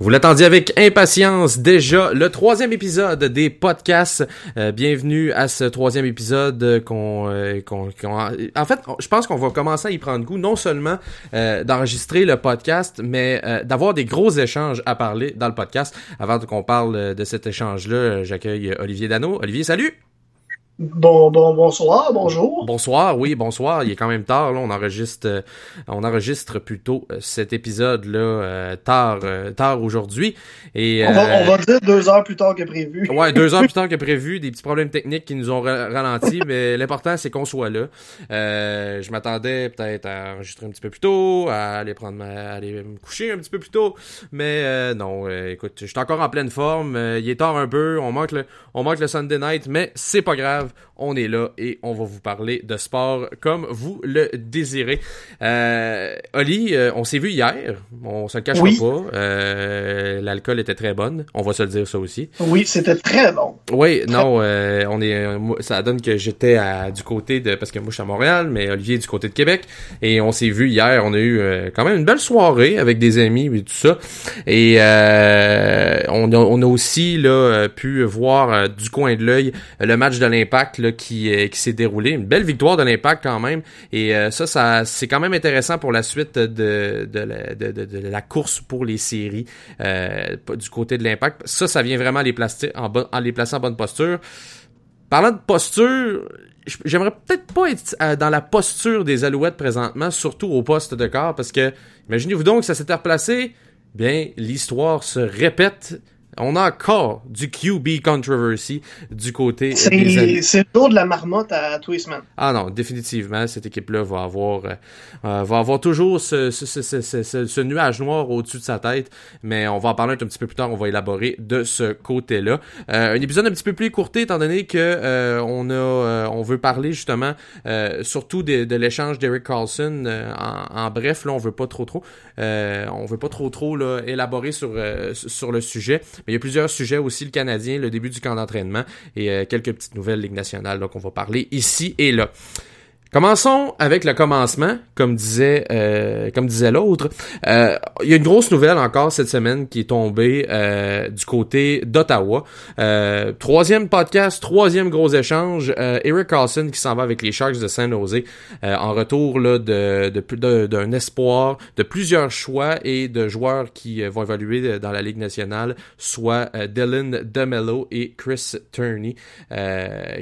Vous l'attendiez avec impatience déjà le troisième épisode des podcasts. Euh, bienvenue à ce troisième épisode qu'on, euh, qu'on, en fait, je pense qu'on va commencer à y prendre goût, non seulement euh, d'enregistrer le podcast, mais d'avoir des gros échanges à parler dans le podcast. Avant qu'on parle de cet échange-là, j'accueille Olivier Dano. Olivier, salut. Bon, bon, bonsoir, bonjour. Bonsoir, oui, bonsoir. Il est quand même tard, là. On enregistre, euh, on enregistre plutôt euh, cet épisode-là euh, tard, tard aujourd'hui. Et, on, va, on va dire deux heures plus tard que prévu. ouais, deux heures plus tard que prévu. Des petits problèmes techniques qui nous ont ralenti, mais l'important, c'est qu'on soit là. je m'attendais peut-être à enregistrer un petit peu plus tôt, à aller prendre ma, aller me coucher un petit peu plus tôt. Mais non, écoute, je suis encore en pleine forme. il est tard un peu. On manque le, on manque le Sunday night, mais c'est pas grave on est là et on va vous parler de sport comme vous le désirez. Euh, Oli, euh, on s'est vu hier, on se le cachera pas. Euh, l'alcool était très bonne, on va se le dire ça aussi. Oui, c'était très bon. Oui, non, euh, on est, ça donne que j'étais du côté de, parce que moi je suis à Montréal, mais Olivier est du côté de Québec, et on s'est vu hier. On a eu quand même une belle soirée avec des amis et tout ça, et on a, on, a, aussi là pu voir du coin de l'œil le match de l'Impact qui, euh, qui s'est déroulé. Une belle victoire de l'Impact quand même. Et euh, ça, ça c'est quand même intéressant pour la suite de, de, la, course pour les séries euh, du côté de l'Impact. Ça, ça vient vraiment les placer en, en les placer en bonne posture. Parlant de posture, j'aimerais peut-être pas être dans la posture des Alouettes présentement, surtout au poste de corps, parce que imaginez-vous donc que ça s'était replacé. Bien, l'histoire se répète on a encore du QB controversy du côté c'est, des C'est le tour de la marmotte à tous Ah non, définitivement, cette équipe-là va avoir, euh, euh, va avoir toujours ce, ce, ce, ce, nuage noir au-dessus de sa tête, mais on va en parler un petit peu plus tard, on va élaborer de ce côté-là. Euh, un épisode un petit peu plus courté, étant donné que on a, on veut parler justement surtout de, de l'échange d'Eric Carlson. En, en, bref, là, on veut pas trop trop, on veut pas trop trop là, élaborer sur sur le sujet. Mais il y a plusieurs sujets aussi, le Canadien, le début du camp d'entraînement et euh, quelques petites nouvelles Ligue nationale donc on va parler ici et là. Commençons avec le commencement, comme disait euh, comme disait l'autre. Euh, il y a une grosse nouvelle encore cette semaine qui est tombée euh, du côté d'Ottawa. troisième podcast, troisième gros échange. Eric Carlson qui s'en va avec les Sharks de San Jose en retour là, de, de, d'un espoir, de plusieurs choix et de joueurs qui vont évoluer dans la Ligue nationale, soit Dylan DeMello et Chris Turney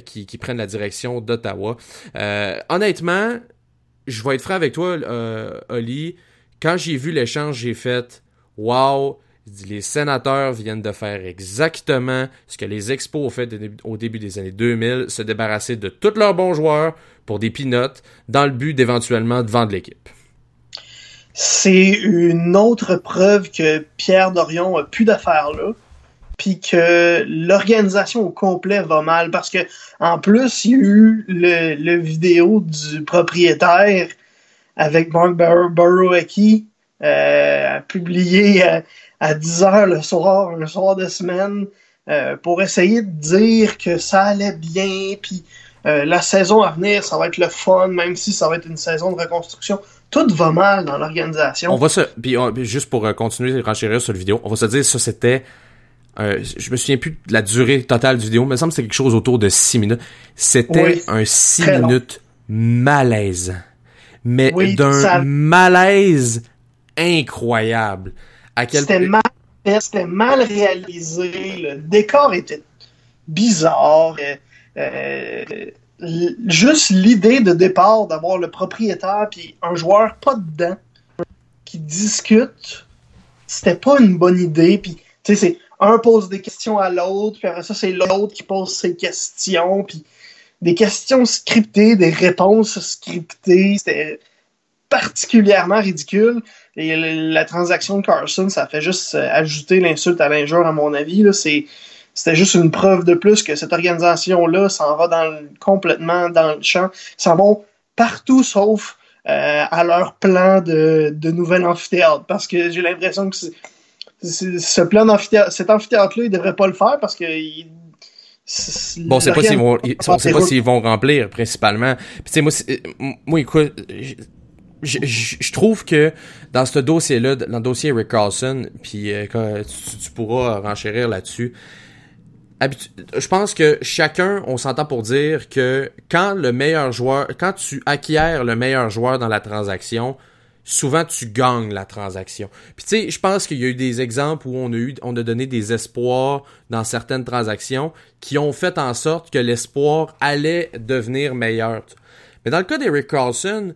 qui, qui prennent la direction d'Ottawa. Honnêtement, je vais être franc avec toi, euh, Oli. Quand j'ai vu l'échange, j'ai fait Wow, les sénateurs viennent de faire exactement ce que les expos ont fait au début des années 2000, se débarrasser de tous leurs bons joueurs pour des pinottes dans le but d'éventuellement de vendre l'équipe. C'est une autre preuve que Pierre Dorion a plus d'affaires là puis que l'organisation au complet va mal parce que en plus il y a eu le, vidéo du propriétaire avec Mark Borowicki euh, publié à, 10 h le soir, le soir de semaine, euh, pour essayer de dire que ça allait bien, puis euh, la saison à venir, ça va être le fun, même si ça va être une saison de reconstruction. Tout va mal dans l'organisation. On va se, puis, juste pour euh, continuer de renchérir sur la vidéo, on va se dire ça c'était euh, je me souviens plus de la durée totale du vidéo, mais il me semble que c'est quelque chose autour de 6 minutes. C'était un 6 minutes malaise. Mais d'un malaise incroyable. C'était mal, c'était mal réalisé. Le décor était bizarre. Euh, euh, juste l'idée de départ d'avoir le propriétaire puis un joueur pas dedans qui discute, c'était pas une bonne idée. Puis, tu sais, c'est un pose des questions à l'autre, puis après ça, c'est l'autre qui pose ses questions, puis des questions scriptées, des réponses scriptées. C'était particulièrement ridicule. Et la transaction de Carson, ça fait juste euh, ajouter l'insulte à l'injure, à mon avis. C'était juste une preuve de plus que cette organisation-là s'en va dans complètement dans le champ. S'en vont partout sauf euh, à leur plan de, de nouvel amphithéâtre. Parce que j'ai l'impression que ce plan cet amphithéâtre-là, il devrait pas le faire parce que Bon, on sait pas s'ils vont, on sait pas s'ils vont remplir principalement. Puis tu sais, moi, moi, écoute, je, trouve que dans ce dossier-là, dans le dossier Rick Carlson, puis euh, tu, tu, pourras renchérir là-dessus, je pense que chacun, on s'entend pour dire que quand le meilleur joueur, quand tu acquiers le meilleur joueur dans la transaction, souvent tu gagnes la transaction. Puis tu sais, je pense qu'il y a eu des exemples où on a eu, on a donné des espoirs dans certaines transactions qui ont fait en sorte que l'espoir allait devenir meilleur. Mais dans le cas d'Eric Carlson,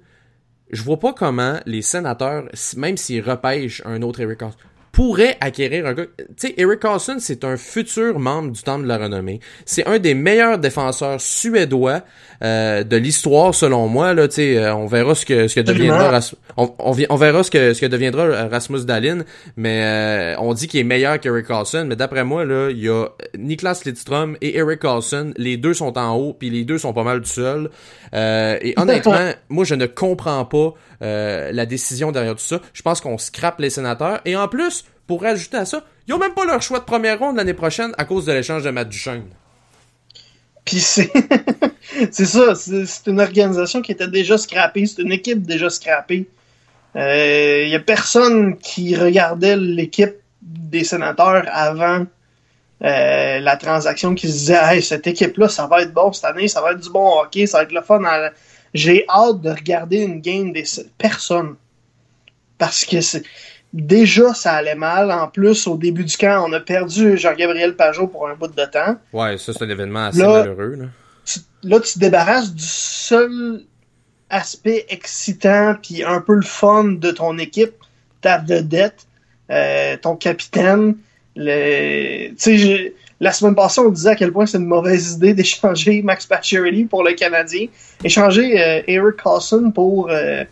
je vois pas comment les sénateurs, même s'ils repêchent un autre Eric Carlson, pourrait acquérir un gars. Tu sais, Eric Carlson, c'est un futur membre du Temple de la Renommée. C'est un des meilleurs défenseurs suédois euh, de l'histoire, selon moi. Là, tu sais, euh, on verra ce que ce que deviendra on, on, verra ce que ce que deviendra Rasmus Dalin, mais euh, on dit qu'il est meilleur qu'Eric Carlson. Mais d'après moi, là, il y a Niklas Lidstrom et Eric Carlson. Les deux sont en haut, puis les deux sont pas mal tout seuls. et honnêtement, moi, je ne comprends pas la décision derrière tout ça. Je pense qu'on scrape les sénateurs. Et en plus, pour rajouter à ça, ils ont même pas leur choix de première ronde l'année prochaine à cause de l'échange de Matt Duchesne. Puis c'est c'est ça, c'est une organisation qui était déjà scrappée, c'est une équipe déjà scrappée. Il euh, y a personne qui regardait l'équipe des sénateurs avant euh, la transaction qui se disait hey, cette équipe-là, ça va être bon cette année, ça va être du bon hockey, ça va être le fun. J'ai hâte de regarder une game des personnes. Parce que c'est déjà ça allait mal. En plus, au début du camp, on a perdu Jean-Gabriel Pajot pour un bout de temps. Ouais, ça c'est un événement assez malheureux. Là. Tu, là, tu te débarrasses du seul aspect excitant puis un peu le fun de ton équipe, ta vedette, euh, ton capitaine. Le... La semaine passée, on disait à quel point c'est une mauvaise idée d'échanger Max Pacioretty pour le Canadien. Échanger euh, Eric Carlson pour euh,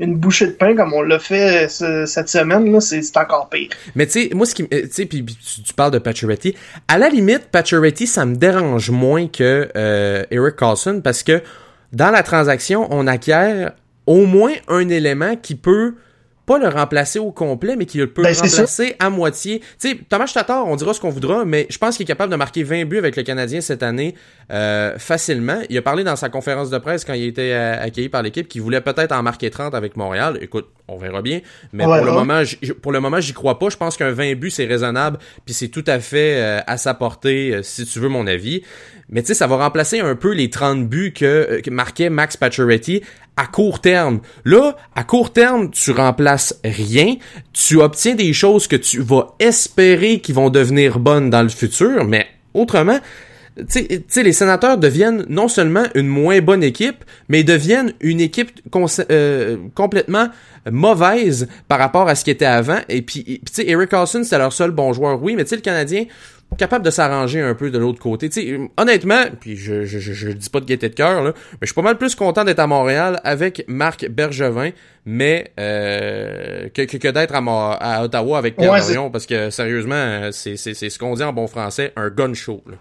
une bouchée de pain comme on l'a fait euh, cette semaine, là, c'est, encore pire. Mais tu sais, moi, ce qui, tu sais, puis tu, parles de Pacioretty. À la limite, Pacioretty, ça me dérange moins que euh, Eric Carlson parce que dans la transaction, on acquiert au moins un élément qui peut pas le remplacer au complet, mais qui peut le ben, remplacer à moitié. Tu sais, Thomas Tatar, on dira ce qu'on voudra, mais je pense qu'il est capable de marquer 20 buts avec le Canadien cette année euh, facilement. Il a parlé dans sa conférence de presse quand il était euh, accueilli par l'équipe qu'il voulait peut-être en marquer 30 avec Montréal. Écoute, on verra bien. Mais pour, Le moment, pour le moment, j'y crois pas. Je pense qu'un 20 buts, c'est raisonnable, puis c'est tout à fait euh, à sa portée, si tu veux mon avis. Mais tu sais, ça va remplacer un peu les 30 buts que, que marquait Max Pacioretty à court terme. Là, à court terme, tu remplaces rien. Tu obtiens des choses que tu vas espérer qui vont devenir bonnes dans le futur, mais autrement, tu sais, les sénateurs deviennent non seulement une moins bonne équipe, mais deviennent une équipe euh, complètement mauvaise par rapport à ce qui était avant. Et puis, tu sais, Eric Carlson, c'était leur seul bon joueur, oui, mais tu sais, le Canadien, capable de s'arranger un peu de l'autre côté. honnêtement, puis je, je, je, dis pas de gaieté de cœur, mais je suis pas mal plus content d'être à Montréal avec Marc Bergevin, mais euh, que, que, d'être à, à, Ottawa avec Pierre Dorion, parce que sérieusement, c'est ce qu'on dit en bon français, un gun show. Là.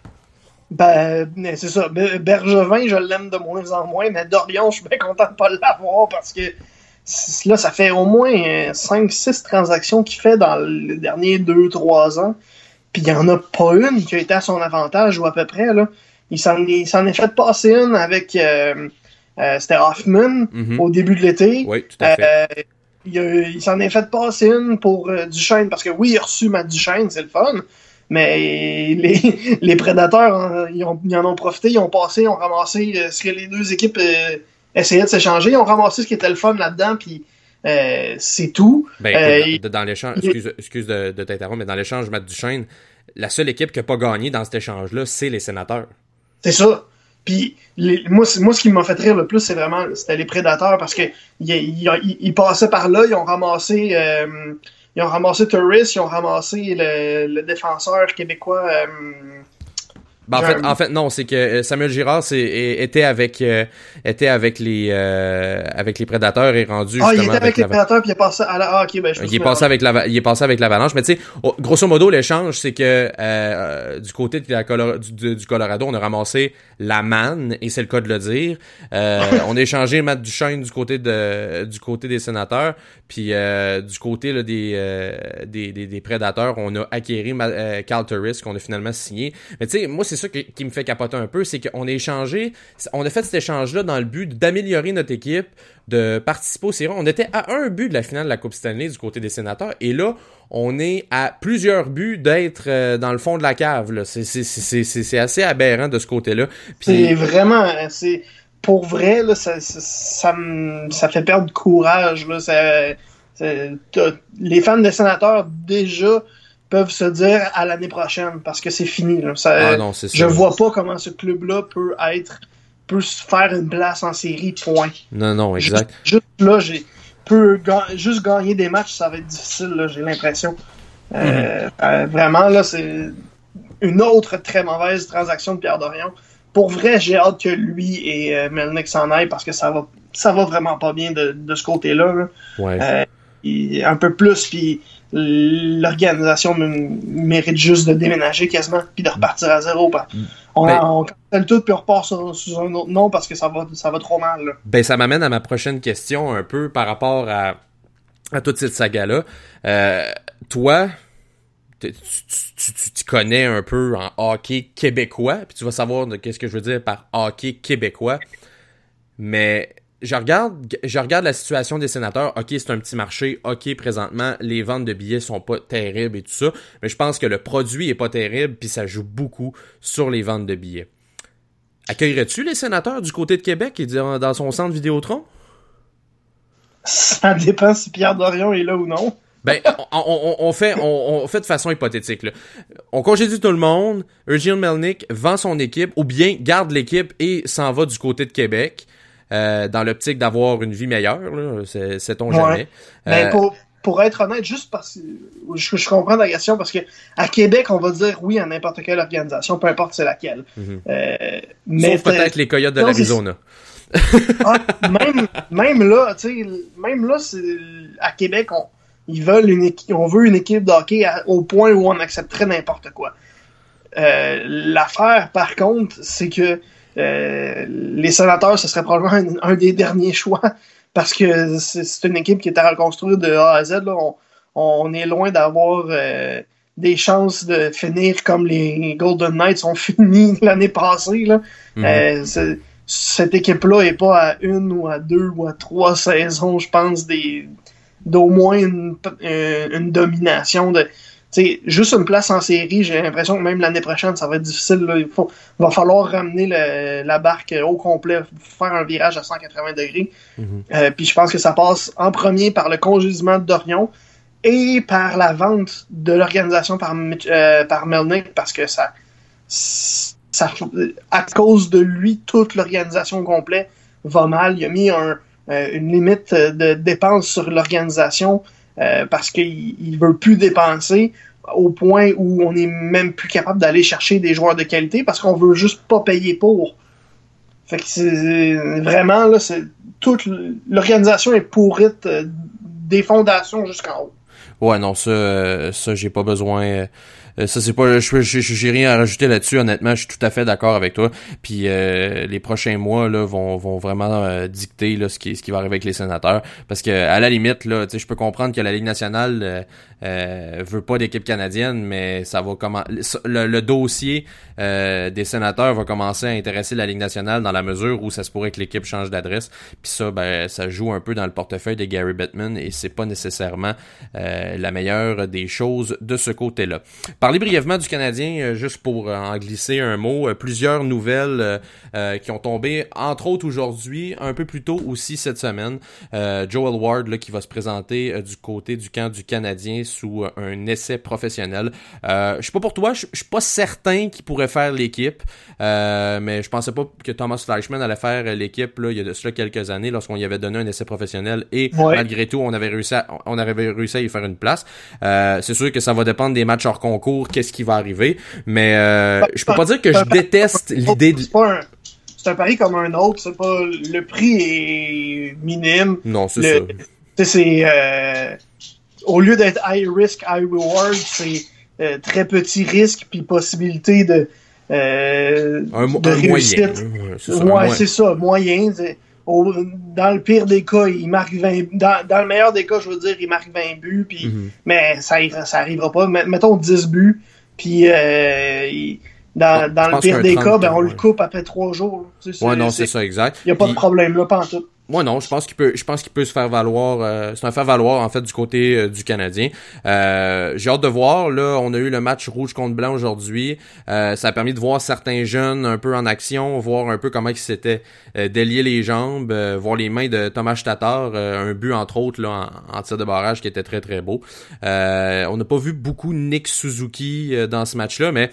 Ben, c'est ça. Bergevin, je l'aime de moins en moins, mais Dorion, je suis bien content de pas l'avoir parce que là, ça fait au moins 5-6 transactions qu'il fait dans les derniers 2-3 ans. Puis il n'y en a pas une qui a été à son avantage ou à peu près. Là. Il s'en est fait passer une avec euh, euh c'était Hoffman mhm. au début de l'été. Oui, tout à fait. Euh, il, s'en est fait passer une pour euh, Duchesne parce que oui, il a reçu Matt Duchesne, c'est le fun. Mais les, les prédateurs, hein, ils, ont, ils, en ont profité, ils ont passé, ils ont ramassé ce que les deux équipes essayaient de s'échanger, ils ont ramassé ce qui était le fun là-dedans, puis euh, c'est tout. Ben, euh, dans l'échange, excuse, excuse de, de t'interrompre, mais dans l'échange Matt Duchesne, la seule équipe qui n'a pas gagné dans cet échange-là, c'est les sénateurs. C'est ça. Puis moi, moi, ce qui m'a fait rire le plus, c'est vraiment c'était les prédateurs parce que ils, passaient par là, ils ont ramassé euh, ils ont ramassé Turris, ils ont ramassé le, le défenseur québécois ben, en, fait, en fait, non, c'est que euh, Samuel Girard était avec euh, était avec les euh, avec les prédateurs et rendu ah, il était avec, les prédateurs puis il est passé à la ah, ok ben je il est passé avec la il est passé avec l'avalanche mais tu sais grosso modo l'échange c'est que du côté de la du, Colorado on a ramassé la manne et c'est le cas de le dire. On a échangé Matt Duchesne du côté de du côté des sénateurs puis du côté là, des, des, des, prédateurs on a acquéri Carl Turris qu'on a finalement signé. Mais tu sais moi c'est ça qui, me fait capoter un peu, c'est qu'on a échangé, on a fait cet échange-là dans le but d'améliorer notre équipe, de participer au séries. On était à un but de la finale de la Coupe Stanley du côté des sénateurs, et là, on est à plusieurs buts d'être euh, dans le fond de la cave. C'est assez aberrant de ce côté-là. C'est vraiment, c'est pour vrai, ça, ça, fait perdre courage. Les fans des sénateurs déjà peuvent se dire à l'année prochaine parce que c'est fini. Là. Ça, ah je vois pas comment ce club-là peut être peut faire une place en série, point. Non, non, exact. Juste, là, j'ai peut juste gagner des matchs, ça va être difficile, j'ai l'impression. Euh, mhm. euh, vraiment, là, c'est une autre très mauvaise transaction de Pierre Dorion. Pour vrai, j'ai hâte que lui et euh, Melnick s'en aillent parce que ça va ça va vraiment pas bien de, de ce côté-là. Ouais. un peu plus, puis l'organisation mérite juste de déménager quasiment puis de repartir à zéro. Ben, on, ben, on cancelle tout puis on repart sur, un autre nom parce que ça va, ça va trop mal. Ben, ça m'amène à ma prochaine question un peu par rapport à, à toute cette saga-là. Euh, toi, tu, tu, connais un peu en hockey québécois, puis tu vas savoir qu'est-ce que je veux dire par hockey québécois. Mais je regarde, je regarde la situation des sénateurs. OK, c'est un petit marché. OK, présentement, les ventes de billets sont pas terribles et tout ça. Mais je pense que le produit est pas terrible, puis ça joue beaucoup sur les ventes de billets. Accueillerais-tu les sénateurs du côté de Québec et dans son centre Vidéotron? Ça dépend si Pierre Dorion est là ou non. Ben, on, fait, on, fait de façon hypothétique. Là. On congédie tout le monde. Eugene Melnick vend son équipe ou bien garde l'équipe et s'en va du côté de Québec. Euh, dans l'optique d'avoir une vie meilleure, c'est ton jamais. Ben, euh, pour, pour être honnête, juste parce que je, comprends la question, parce que à Québec, on va dire oui à n'importe quelle organisation, peu importe c'est laquelle. Mhm. euh, mais Sauf peut-être les Coyotes de l'Arizona. ah, même, même là, tu sais, même là, à Québec, on, ils veulent une on veut une équipe de hockey au point où on accepterait n'importe quoi. Euh, L'affaire, par contre, c'est que euh, les sénateurs, ce serait probablement un, des derniers choix parce que c'est une équipe qui est à reconstruire de A à Z. On, est loin d'avoir euh, des chances de finir comme les Golden Knights ont fini l'année passée. Là. Mhm. Euh, cette équipe-là n'est pas à une ou à deux ou à trois saisons, je pense, d'au moins une, une domination de sais, juste une place en série, j'ai l'impression que même l'année prochaine, ça va être difficile. Il, faut, va falloir ramener la barque au complet, faire un virage à 180 degrés. Mhm. Euh, puis je pense que ça passe en premier par le congédiement de Dorion et par la vente de l'organisation par, euh, par Melnick parce que ça, ça, à cause de lui, toute l'organisation au complet va mal. Il a mis un, euh, une limite de dépenses sur l'organisation euh, parce qu'il ne veut plus dépenser au point où on n'est même plus capable d'aller chercher des joueurs de qualité parce qu'on veut juste pas payer pour. Fait que c'est vraiment là, c'est toute l'organisation est pourrite euh, des fondations jusqu'en haut. Ouais, non, ça, euh, ça j'ai pas besoin. Euh, ça c'est pas, je j'ai rien à rajouter là-dessus. Honnêtement, je suis tout à fait d'accord avec toi. Puis euh, les prochains mois là vont, vont vraiment euh, dicter là ce qui ce qui va arriver avec les sénateurs. Parce que à la limite là, tu sais, je peux comprendre que la Ligue nationale euh, veut pas d'équipe canadienne, mais ça va comment le, le, dossier des sénateurs va commencer à intéresser la Ligue nationale dans la mesure où ça se pourrait que l'équipe change d'adresse. Puis ça, ben ça joue un peu dans le portefeuille de Gary Bettman et c'est pas nécessairement la meilleure des choses de ce côté-là. Parler brièvement du Canadien, euh, juste pour euh, en glisser un mot. Euh, plusieurs nouvelles qui ont tombé, entre autres aujourd'hui, un peu plus tôt aussi cette semaine. Joel Ward là, qui va se présenter du côté du camp du Canadien sous un essai professionnel. je suis pas pour toi, je suis pas certain qu'il pourrait faire l'équipe, mais je pensais pas que Thomas Fleischman allait faire l'équipe il y a de cela quelques années lorsqu'on y avait donné un essai professionnel et malgré tout on avait réussi à, on avait réussi à y faire une place. c'est sûr que ça va dépendre des matchs hors concours qu'est-ce qui va arriver. Mais euh, je peux pas dire que je déteste l'idée de. C'est un pari comme un autre. C'est pas le prix est minime. Non, c'est ça. C'est euh, au lieu d'être high risk, high reward, c'est euh, très petit risque puis possibilité de euh, un, de réussite. Moyen. Ouais, c'est ça, moyen. Dans le pire des cas, il marque 20 dans, dans, le meilleur des cas, je veux dire, il marque 20 buts, puis, mm-hmm. mais ça, ça arrivera pas. Mettons 10 buts, puis euh, Dans, dans le pire des cas, ben, on le coupe après trois jours. Ouais, non, c'est ça, exact. Il n'y a pas de problème là, pas en tout. Moi non, je pense qu'il peut, je pense qu'il peut se faire valoir. Euh, c'est un faire valoir en fait du côté euh, du Canadien. Euh, j'ai hâte de voir. Là, on a eu le match rouge contre blanc aujourd'hui. ça a permis de voir certains jeunes un peu en action, voir un peu comment ils s'étaient déliés les jambes, voir les mains de Thomas Tatar, un but entre autres là en, en, tir de barrage qui était très très beau. on n'a pas vu beaucoup Nick Suzuki dans ce match-là, mais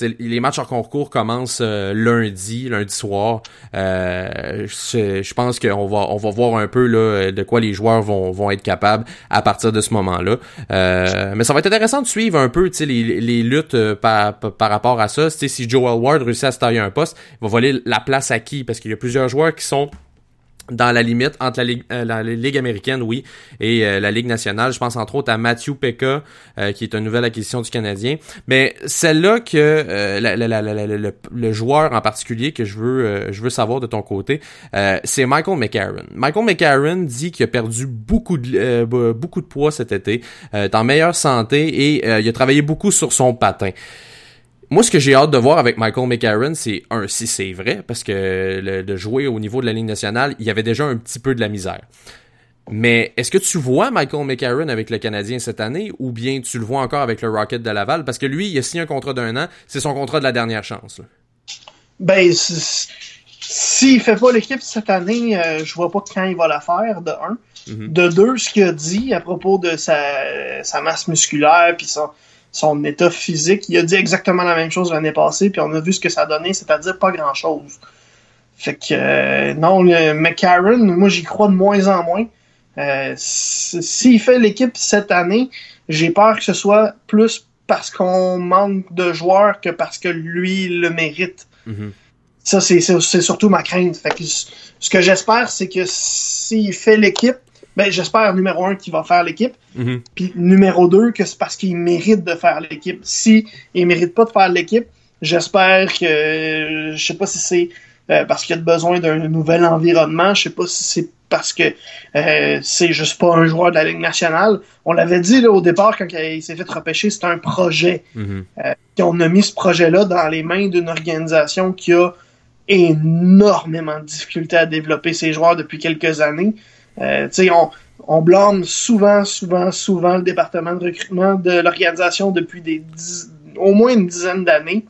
les matchs en concours commencent euh, lundi, lundi soir. Euh, je, pense qu'on va on va voir un peu là, de quoi les joueurs vont, vont être capables à partir de ce moment-là. Euh, mais ça va être intéressant de suivre un peu les, les luttes par, par rapport à ça. si Joel Ward réussit à se tailler un poste, il va voler la place à qui? Parce qu'il y a plusieurs joueurs qui sont dans la limite entre la Ligue, euh, la Ligue américaine, oui, et euh, la Ligue nationale. Je pense entre autres à Matthew Pekka, euh, qui est une nouvelle acquisition du Canadien. Mais celle-là que la, le, le, joueur en particulier que je veux je veux savoir de ton côté, c'est Michael McCarron. Michael McCarron dit qu'il a perdu beaucoup de beaucoup de poids cet été, est en meilleure santé et il a travaillé beaucoup sur son patin. Moi, ce que j'ai hâte de voir avec Michael McCarron, c'est un, si c'est vrai, parce que le, de jouer au niveau de la Ligue nationale, il y avait déjà un petit peu de la misère. Mais est-ce que tu vois Michael McCarron avec le Canadien cette année ou bien tu le vois encore avec le Rocket de Laval? Parce que lui, il a signé un contrat d'un an, c'est son contrat de la dernière chance. Ben, s'il fait pas l'équipe cette année, euh, je vois pas quand il va la faire, de un. Mm-hmm. De deux, ce qu'il a dit à propos de sa, sa masse musculaire puis son, son état physique. Il a dit exactement la même chose l'année passée, puis on a vu ce que ça a donné, c'est-à-dire pas grand-chose. Fait que euh, non, le McCarron, moi j'y crois de moins en moins. Euh, s'il fait l'équipe cette année, j'ai peur que ce soit plus parce qu'on manque de joueurs que parce que lui le mérite. Mm-hmm. Ça, c'est surtout ma crainte. Fait que ce que j'espère, c'est que s'il fait l'équipe, ben, j'espère, numéro un, qu'il va faire l'équipe. Mhm. Puis numéro deux, que c'est parce qu'il mérite de faire l'équipe. Si il mérite pas de faire l'équipe, j'espère que, je sais pas si c'est euh, parce qu'il a besoin d'un nouvel environnement, je sais pas si c'est parce que euh, c'est juste pas un joueur de la Ligue nationale. On l'avait dit là, au départ quand il s'est fait repêcher, c'est un projet. Mhm. Euh, on a mis ce projet-là dans les mains d'une organisation qui a énormément de difficultés à développer ses joueurs depuis quelques années. Euh, on, blâme souvent, souvent, souvent le département de recrutement de l'organisation depuis des au moins une dizaine d'années.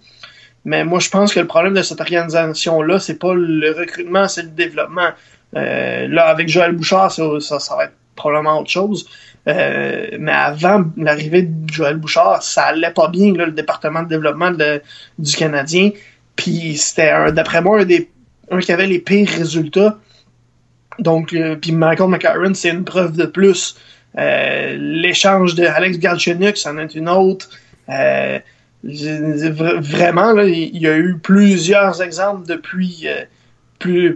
Mais moi, je pense que le problème de cette organisation-là, c'est pas le recrutement, c'est le développement. Euh, là, avec Joël Bouchard, ça, ça, va être probablement autre chose. Euh, mais avant l'arrivée de Joël Bouchard, ça allait pas bien, le département de développement du Canadien. Puis c'était, d'après moi, un des un qui avait les pires résultats donc, euh, puis Michael McCarron, c'est une preuve de plus. Euh, l'échange de Alex Galchenyuk, c'en est une autre. Euh, vraiment, là, il y a eu plusieurs exemples depuis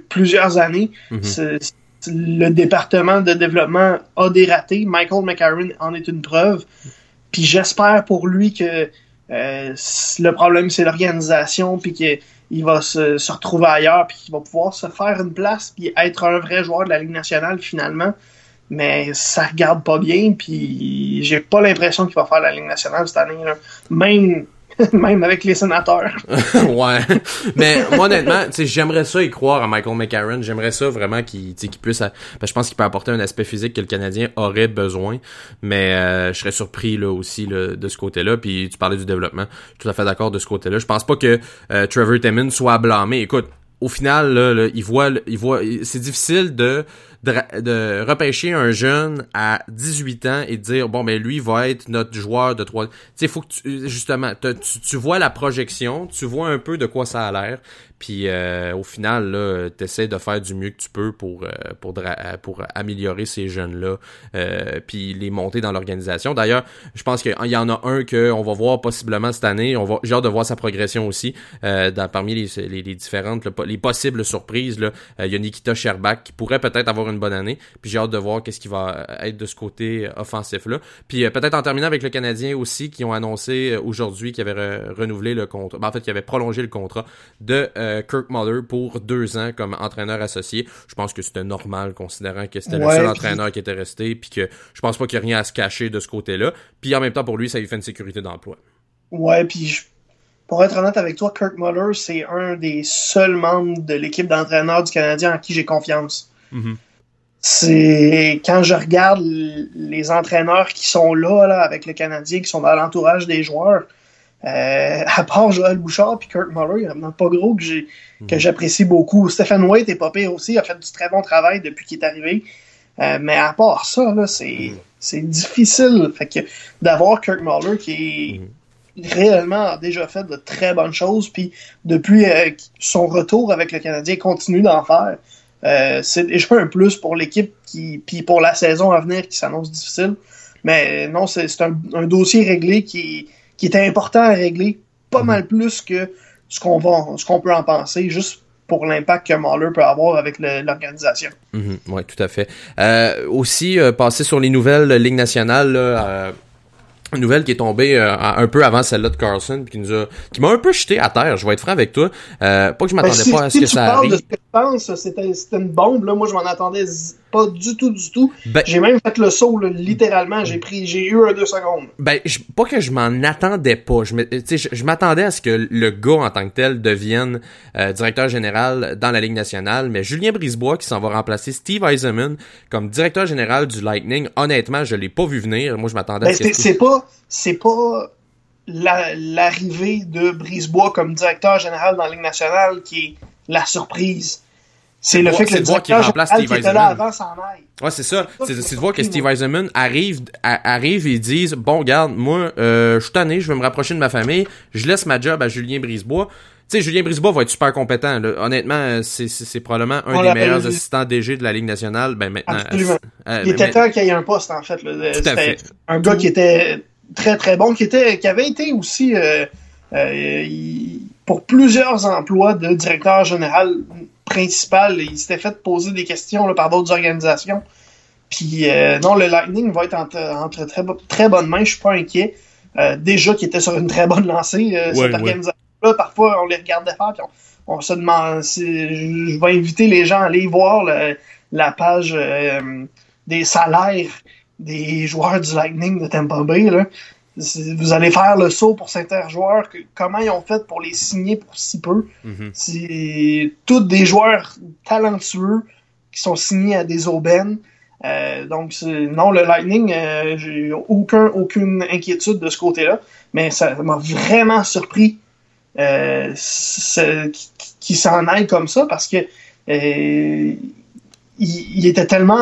plusieurs années. Mhm. Le département de développement a des ratés. Michael McCarron en est une preuve. Puis j'espère pour lui que le problème, c'est l'organisation, puis que il va se, retrouver ailleurs, puis il va pouvoir se faire une place, puis être un vrai joueur de la Ligue nationale finalement. Mais ça regarde pas bien, puis j'ai pas l'impression qu'il va faire la Ligue nationale cette année. Là. Même même avec les sénateurs. ouais. Mais moi, honnêtement, j'aimerais ça y croire à Michael McCarron. J'aimerais ça vraiment qu'il puisse... je pense qu'il peut apporter un aspect physique que le Canadien aurait besoin. Mais euh, je serais surpris là aussi là, de ce côté-là. Puis tu parlais du développement. Je suis tout à fait d'accord de ce côté-là. Je pense pas que euh, Trevor Timmons soit blâmé. Écoute, au final, là, il voit, il voit, c'est difficile de de, repêcher un jeune à 18 ans et dire bon ben lui va être notre joueur de 3 tu sais faut que tu, justement tu, tu vois la projection tu vois un peu de quoi ça a l'air puis euh, au final, là, t'essaies de faire du mieux que tu peux pour euh, pour pour améliorer ces jeunes-là, euh, puis les monter dans l'organisation. D'ailleurs, je pense qu'il y en a un que on va voir possiblement cette année. On va, j'ai hâte de voir sa progression aussi dans, parmi les, les, différentes, les possibles surprises. Là, il y a Nikita Sherbak qui pourrait peut-être avoir une bonne année. Puis j'ai hâte de voir qu'est-ce qui va être de ce côté offensif-là. Puis peut-être en terminant avec le Canadien aussi, qui ont annoncé aujourd'hui qu'ils avaient renouvelé le contrat, ben, en fait, qu'ils avaient prolongé le contrat de euh, Kirk Muller pour deux ans comme entraîneur associé. Je pense que c'était normal considérant que c'était le seul entraîneur qui était resté, puis que je pense pas qu'il y a rien à se cacher de ce côté-là. Puis en même temps, pour lui, ça lui fait une sécurité d'emploi. Ouais, puis pour être honnête avec toi, Kirk Muller, c'est un des seuls membres de l'équipe d'entraîneurs du Canadien en qui j'ai confiance. Mhm. C'est quand je regarde les entraîneurs qui sont là, là avec le Canadien, qui sont dans l'entourage des joueurs, euh, à part Joël Bouchard puis Kirk Muller, il n'y en a pas gros que j'ai que j'apprécie beaucoup. Stephen White est pas pire aussi, il a fait du très bon travail depuis qu'il est arrivé. Euh, mais à part ça, là, c'est, c'est difficile. Fait que d'avoir Kirk Muller qui est réellement a déjà fait de très bonnes choses, puis depuis euh, son retour avec le Canadien, continue d'en faire. Euh, c'est déjà un plus pour l'équipe qui, puis pour la saison à venir qui s'annonce difficile. Mais non, c'est, un, un dossier réglé qui, qui était important à régler, pas mal plus que ce qu'on va, ce qu'on peut en penser, juste pour l'impact que Mahler peut avoir avec l'organisation. Mhm, ouais, tout à fait. Euh, aussi, euh, passer sur les nouvelles euh, Ligue nationale, là, euh, une nouvelle qui est tombée euh, un peu avant celle-là de Carlson, qui nous a, qui m'a un peu jeté à terre. Je vais être franc avec toi. Euh, pas que je Ben, m'attendais si, pas à ce si que tu ça parles de arrive. ce que tu penses, c'était, c'était une bombe. Là. Moi, je m'en attendais z- pas du tout, du tout. Ben- J'ai même fait le saut, là, littéralement. J'ai pris, j'ai eu un deux secondes. Ben, je- pas que je m'en attendais pas. Je, m'attendais à ce que le gars en tant que tel devienne euh, directeur général dans la Ligue nationale, mais Julien Brisebois qui s'en va remplacer Steve Eisenman comme directeur général du Lightning, honnêtement, je l'ai pas vu venir. Moi, je m'attendais Ben, à ce c'est, que c'est pas, c'est pas la- l'arrivée de Brisebois comme directeur général dans la Ligue nationale qui est la surprise. C'est le fait que le directeur remplace Steve qui était là Eisenman. avant s'en aille. Ouais, c'est ça. C'est de voir que Steve. Eisenman arrive, arrive et disent bon, regarde, moi, euh, je suis tanné, je veux me rapprocher de ma famille, je laisse ma job à Julien Brisebois. Tu sais, Julien Brisebois va être super compétent. Là. Honnêtement, euh, c'est- probablement un des meilleurs assistants DG de la Ligue nationale. Ben maintenant. Absolument. euh, Il était temps qu'il y ait un poste, en fait. C'était un gars qui était très, très bon, qui, était, qui avait été aussi euh, euh, pour plusieurs emplois de directeur général principal. Il s'était fait poser des questions là, par d'autres organisations. Puis euh, non, le Lightning va être entre, entre très, très bonnes mains, je suis pas inquiet. Euh, déjà qu'il était sur une très bonne lancée, euh, Ouais, cette ouais. organisation-là. Parfois, on les regardait faire, puis on, on se demande si je vais inviter les gens à aller voir le- la page des salaires des joueurs du Lightning de Tampa Bay. Là. Vous allez faire le saut pour certains joueurs, que- comment ils ont fait pour les signer pour si peu. mhm. C'est tous des joueurs talentueux qui sont signés à des aubaines. Euh, donc, non, le Lightning, euh, j'ai aucun, aucune inquiétude de ce côté-là, mais ça m'a vraiment surpris euh, qui, qui s'en aille comme ça parce que euh, il, il était tellement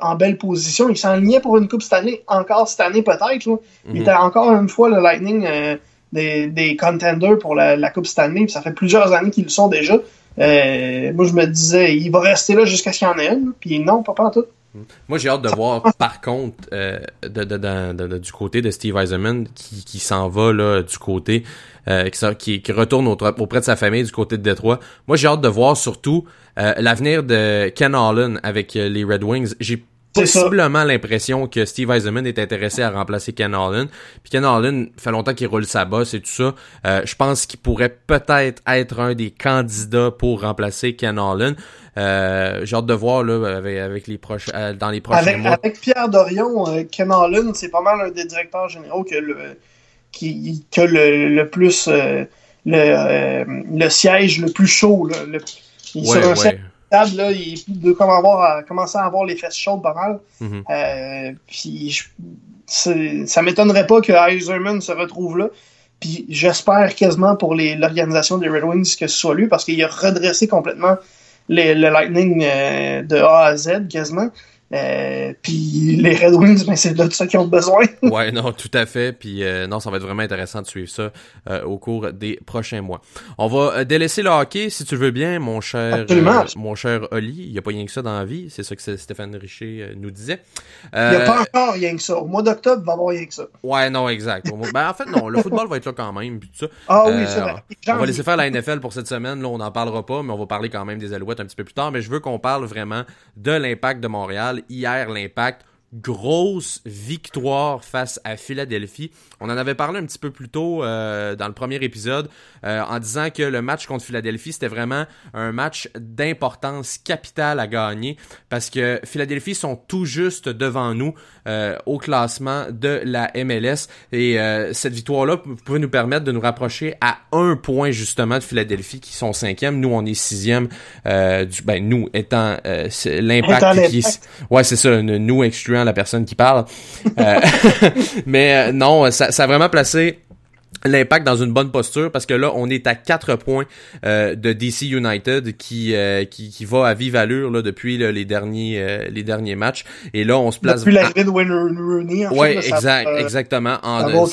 en, en belle position, il s'enlignait pour une coupe cette année, encore cette année peut-être. Il Mhm. était encore une fois le Lightning euh, des, des contenders pour la, la Coupe Stanley, puis ça fait plusieurs années qu'ils le sont déjà. Euh, moi, je me disais, il va rester là jusqu'à ce qu'il y en ait une, puis non, pas en tout. Moi, j'ai hâte de voir, par contre, euh, de, de, du côté de Steve Eisenman, qui, qui s'en va là, du côté, euh, qui, qui, retourne au- auprès de sa famille du côté de Détroit. Moi, j'ai hâte de voir surtout euh, l'avenir de Ken Holland avec les Red Wings. Possiblement l'impression que Steve Eisenman est intéressé à remplacer Ken Holland. Puis Ken Holland fait longtemps qu'il roule sa bosse et tout ça. Euh, je pense qu'il pourrait peut-être être un des candidats pour remplacer Ken Holland. Euh, j'ai hâte de voir là, avec, avec les proches, euh, dans les prochains Avec, mois. avec Pierre Dorion, euh, Ken Holland, c'est pas mal un des directeurs généraux que le, qui, a le, le plus euh, le, euh, le siège le plus chaud. Là, le, il Ouais, ouais. De là, il comme avoir, commencer à avoir les fesses chaudes pas mal. Mhm. Euh, puis je- ça m'étonnerait pas que Eiserman se retrouve là. Puis j'espère quasiment pour l'organisation des Red Wings que ce soit lui, parce qu'il a redressé complètement les- le Lightning euh, de A à Z quasiment. Euh, puis les Red Wings, ben, c'est de ça qu'ils ont besoin. Ouais, non, tout à fait. Puis euh, non, ça va être vraiment intéressant de suivre ça euh, au cours des prochains mois. On va délaisser le hockey, si tu veux bien, mon cher, mon cher Oli. Il n'y a pas rien que ça dans la vie. C'est ça que Stéphane Richer nous disait. Il n'y a pas encore rien que ça. Au mois d'octobre, il va y avoir rien que ça. Ouais, non, exact. Ben, en fait, non, le football va être là quand même. Puis tout ça. Ah oui, c'est vrai. On va laisser faire la NFL pour cette semaine. Là, on n'en parlera pas, mais on va parler quand même des Alouettes un petit peu plus tard. Mais je veux qu'on parle vraiment de l'impact de Montréal. Hier, l'impact, grosse victoire face à Philadelphie. On en avait parlé un petit peu plus tôt euh, dans le premier épisode euh, en disant que le match contre Philadelphie, c'était vraiment un match d'importance capitale à gagner parce que Philadelphie sont tout juste devant nous euh, au classement de la MLS et cette victoire-là pouvait nous permettre de nous rapprocher à un point justement de Philadelphie qui sont cinquième. Nous, on est sixième. du, ben, nous étant l'impact qui... Ouais, c'est ça, nous la personne qui parle. Euh, mais euh, non, ça, ça a vraiment placé l'impact dans une bonne posture parce que là on est à 4 points euh, de DC United qui, qui, qui va à vive allure là depuis les derniers les derniers matchs. Et là on se place depuis l'arrivée de Wayne Rooney en ouais exact exactement. En,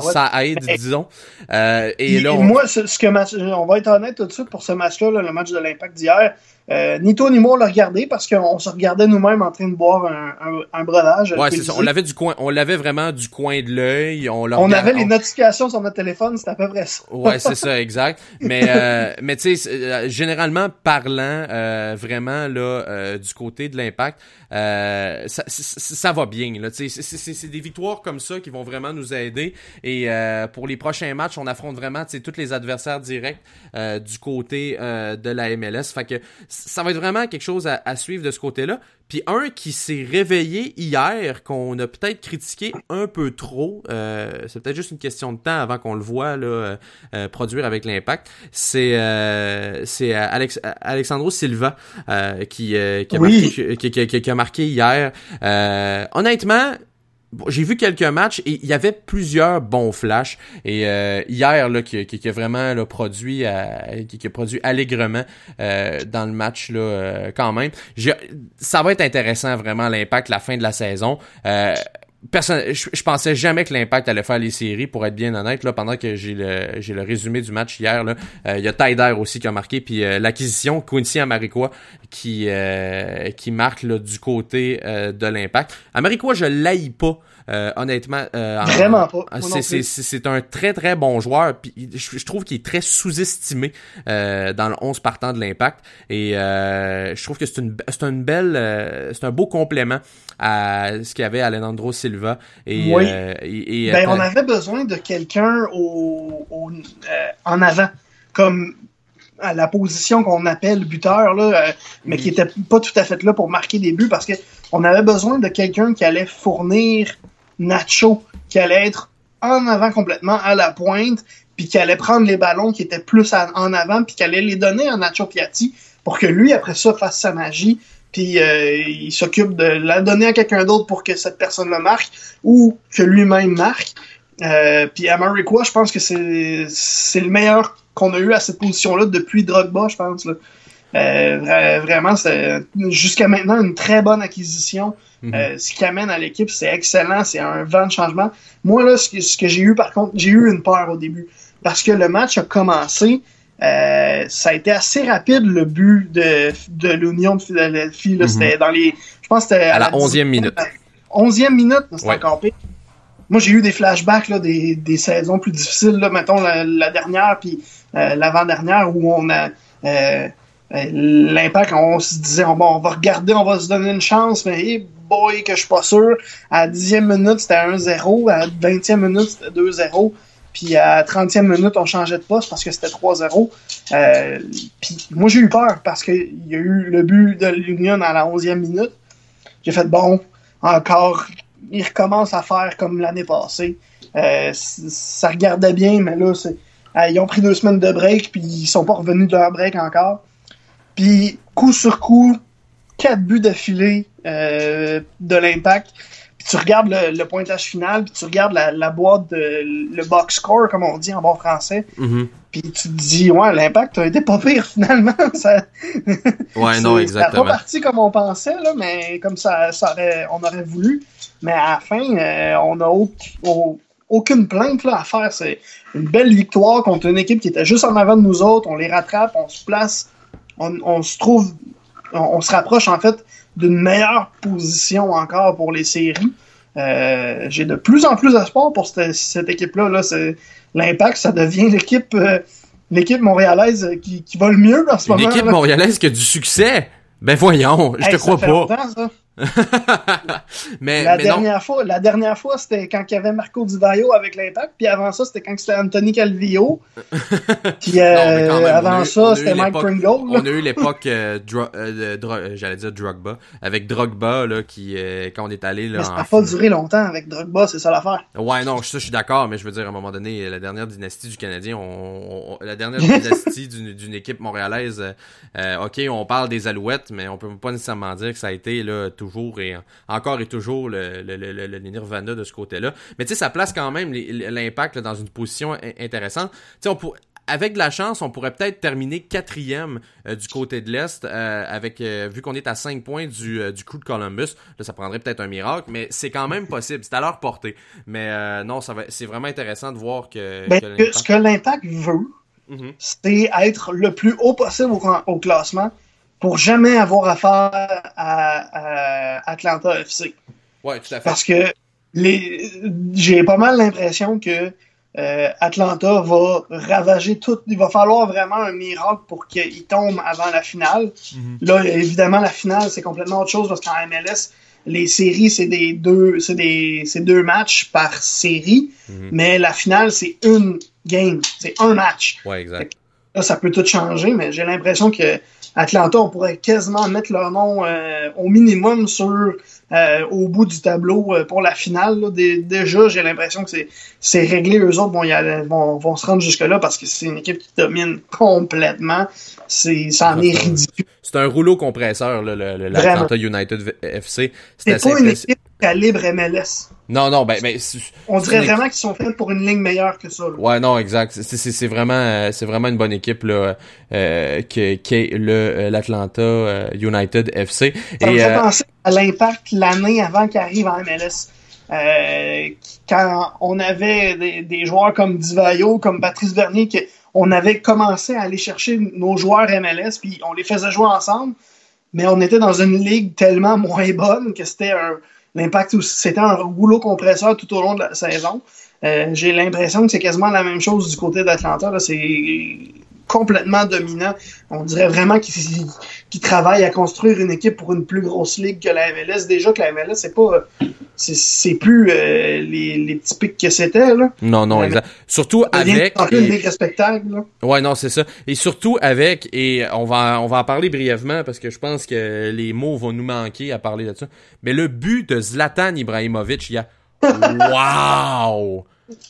ça aide disons. Et, là moi ce, que on va être honnête tout de suite pour ce match là, le match de l'impact d'hier euh, ni toi ni moi on l'a regardé parce qu'on se regardait nous-mêmes en train de boire un, un, un breuvage. Ouais, c'est ça. On l'avait du coin, on l'avait vraiment du coin de l'œil. On, on avait les notifications sur notre téléphone, c'était à peu près ça. ouais, c'est ça, exact. Mais euh, mais tu sais, euh, généralement parlant, euh, vraiment là, euh, du côté de l'impact, ça, ça, va bien. C'est des victoires comme ça qui vont vraiment nous aider. Et pour les prochains matchs, on affronte vraiment, tous les adversaires directs du côté de la MLS. Fait que ça va être vraiment quelque chose à, suivre de ce côté-là. Puis un qui s'est réveillé hier, qu'on a peut-être critiqué un peu trop, euh, c'est peut-être juste une question de temps avant qu'on le voit là, euh, euh, produire avec l'impact, c'est c'est Alex, Alexandro Silva qui, qui, a marqué, qui, qui, a marqué hier. honnêtement, j'ai vu quelques matchs et il y avait plusieurs bons flashs. Et euh, hier, là, qui, qui, a vraiment là, produit, qui, a produit allègrement euh, dans le match là, euh, quand même. Ça va être intéressant vraiment l'impact la fin de la saison. Personne, je, pensais jamais que l'impact allait faire les séries, pour être bien honnête. Là, pendant que j'ai le j'ai le résumé du match hier, là, il y a Tyder aussi qui a marqué, puis l'acquisition Quincy Amaricois qui qui marque là, du côté de l'impact. Amaricois, je l'aille pas. Euh, honnêtement, euh, vraiment pas. C'est un très très bon joueur. Puis je, trouve qu'il est très sous-estimé euh, dans le 11 partant de l'Impact. Et je trouve que c'est une c'est une belle c'est un beau complément à ce qu'il y avait Alejandro Silva. Et, oui. et, ben, on avait besoin de quelqu'un au, en avant, comme à la position qu'on appelle buteur, là, mais qui était pas tout à fait là pour marquer des buts parce que on avait besoin de quelqu'un qui allait fournir Nacho, qui allait être en avant complètement à la pointe, puis qui allait prendre les ballons qui étaient plus en avant, puis qui allait les donner à Nacho Piatti pour que lui, après ça, fasse sa magie, puis euh, il s'occupe de la donner à quelqu'un d'autre pour que cette personne le marque, ou que lui-même marque. Euh, puis à Marikwa, je pense que c'est le meilleur qu'on a eu à cette position-là depuis Drogba, je pense. Euh, vraiment, c'est jusqu'à maintenant une très bonne acquisition. Mhm. Euh, ce qui amène à l'équipe, c'est excellent, c'est un vent de changement. Moi, là, ce que, j'ai eu, par contre, j'ai eu une peur au début. Parce que le match a commencé, euh, ça a été assez rapide, le but de, de l'Union de Philadelphie. Mhm. C'était dans les. Je pense que c'était. À, la 11e minute. 11e minute, c'était encore pire. Moi, j'ai eu des flashbacks là, des, des saisons plus difficiles, là, mettons la, dernière puis euh, l'avant-dernière, où on a. L'impact, on se disait, bon, on va regarder, on va se donner une chance, mais boy, que je suis pas sûr. À 10e minute, c'était 1-0. À 20e minute, c'était 2-0. Puis à 30e minute, on changeait de poste parce que c'était 3-0. Euh, puis moi, j'ai eu peur parce qu'il y a eu le but de l'Union à la 11e minute. J'ai fait, bon, encore, ils recommencent à faire comme l'année passée. Euh, ça regardait bien, mais là, ils ont pris deux semaines de break, puis ils sont pas revenus de leur break encore. Puis, coup sur coup, quatre buts d'affilée euh, de l'impact. Puis tu regardes le, pointage final, puis tu regardes la, boîte, de, le box score, comme on dit en bon français. Mm-hmm. Puis tu te dis, ouais, l'impact a été pas pire finalement. ça, ouais, non, exactement. Ça pas parti comme on pensait, là, mais comme ça, ça aurait, on aurait voulu. Mais à la fin, euh, on a aucune plainte là, à faire. C'est une belle victoire contre une équipe qui était juste en avant de nous autres. On les rattrape, on se place, on, on se trouve on, se rapproche en fait d'une meilleure position encore pour les séries. Euh, j'ai de plus en plus d'espoir pour cette, équipe-là. Là, l'impact, ça devient l'équipe euh, l'équipe montréalaise qui, va le mieux en ce moment. L'équipe montréalaise qui a du succès. Ben voyons, je te crois pas. mais, la, mais dernière non. fois, la dernière fois, c'était quand il y avait Marco Di Vaio avec l'Impact, puis avant ça, c'était quand c'était Anthony Calvillo. puis euh, Non, même, avant eu- ça, c'était Mike Pringle. On a eu l'époque, euh, euh, j'allais dire Drogba, avec Drogba, là, qui, quand on est allé, là, Mais ça n'a pas duré longtemps avec Drogba, c'est ça l'affaire. Ouais, non, ça, je suis d'accord, mais je veux dire, à un moment donné, la dernière dynastie du Canadien, on, on- la dernière dynastie d'une équipe montréalaise, ok, on parle des Alouettes, mais on peut pas nécessairement dire que ça a été là toujours et encore et toujours le, le, le, le- le Nirvana de ce côté-là. Mais tu sais, ça place quand même l'impact dans une position in- intéressante. Tu sais, on pour- avec de la chance, on pourrait peut-être terminer quatrième euh, du côté de l'Est, euh, avec euh, vu qu'on est à 5 points du, du coup de Columbus. Là, ça prendrait peut-être un miracle, mais c'est quand même possible. C'est à leur portée. Mais non, ça va, c'est vraiment intéressant de voir que. Ben, que ce que l'Impact veut, Mhm. c'est être le plus haut possible au, au classement pour jamais avoir affaire à, à Atlanta FC. Ouais, tout à fait. Parce que les, j'ai pas mal l'impression que euh, Atlanta va ravager tout. Il va falloir vraiment un miracle pour qu'il tombe avant la finale. Mhm. Là, évidemment, la finale, c'est complètement autre chose parce qu'en MLS, les séries, c'est des deux, c'est des, c'est deux matchs par série, Mhm. mais la finale, c'est une game, c'est un match. Ouais, exact. Là, ça peut tout changer, mais j'ai l'impression que Atlanta, on pourrait quasiment mettre leur nom euh, au minimum sur euh, au bout du tableau euh, pour la finale. là. Dé- déjà, j'ai l'impression que c'est, c'est réglé. Eux autres vont, y aller- vont, vont se rendre jusque-là parce que c'est une équipe qui domine complètement. C'est, ça en est ridicule. C'est un rouleau compresseur, l'Atlanta United FC. C'est pas une équipe calibre MLS. Non, non, ben, ben On dirait une vraiment qu'ils sont faits pour une ligne meilleure que ça. là. Ouais, non, exact. C'est- vraiment, euh, c'est vraiment une bonne équipe là, euh, qui, qui est le euh, l'Atlanta euh, United FC. Ça me Et fait euh, penser à l'impact l'année avant qu'il arrive en MLS. Euh, quand on avait des, des joueurs comme Divayo, comme Patrice Bernier, que on avait commencé à aller chercher nos joueurs MLS, puis on les faisait jouer ensemble, mais on était dans une ligue tellement moins bonne que c'était un l'impact c'était un rouleau compresseur tout au long de la saison. Euh, J'ai l'impression que c'est quasiment la même chose du côté d'Atlanta. C'est complètement dominant. On dirait vraiment qu'ils travaillent à construire une équipe pour une plus grosse ligue que la MLS. Déjà que la MLS, c'est pas. c'est- plus euh, les, les petits pics que c'était. là. non, non, exact. Surtout avec. une et- ligue respectable. là. Ouais, non, c'est ça. Et surtout avec, et on va, on va en parler brièvement parce que je pense que les mots vont nous manquer à parler de ça. Mais le but de Zlatan Ibrahimovic, il y a, wow!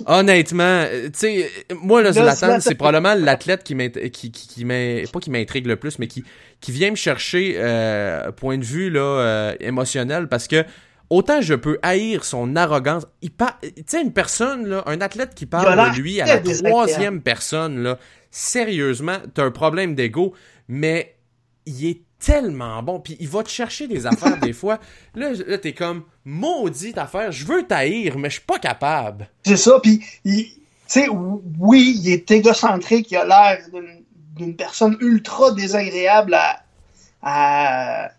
Honnêtement, euh, tu sais, moi, le Là, Zlatan, c'est probablement l'athlète qui m'int- qui, qui, pas qui m'intrigue le plus, mais qui, qui vient me chercher, euh, point de vue, là, euh, émotionnel parce que, Autant je peux haïr son arrogance. Il par... Tu sais, une personne, là, un athlète qui parle de lui à la troisième personne, là, sérieusement, t'as un problème d'ego, mais il est tellement bon, puis il va te chercher des affaires des fois. Là, là t'es comme, maudite affaire, je veux t'haïr, mais je suis pas capable. C'est ça. Puis, il- tu sais, oui, il est égocentrique. Il a l'air d'une- d'une personne ultra désagréable à, à,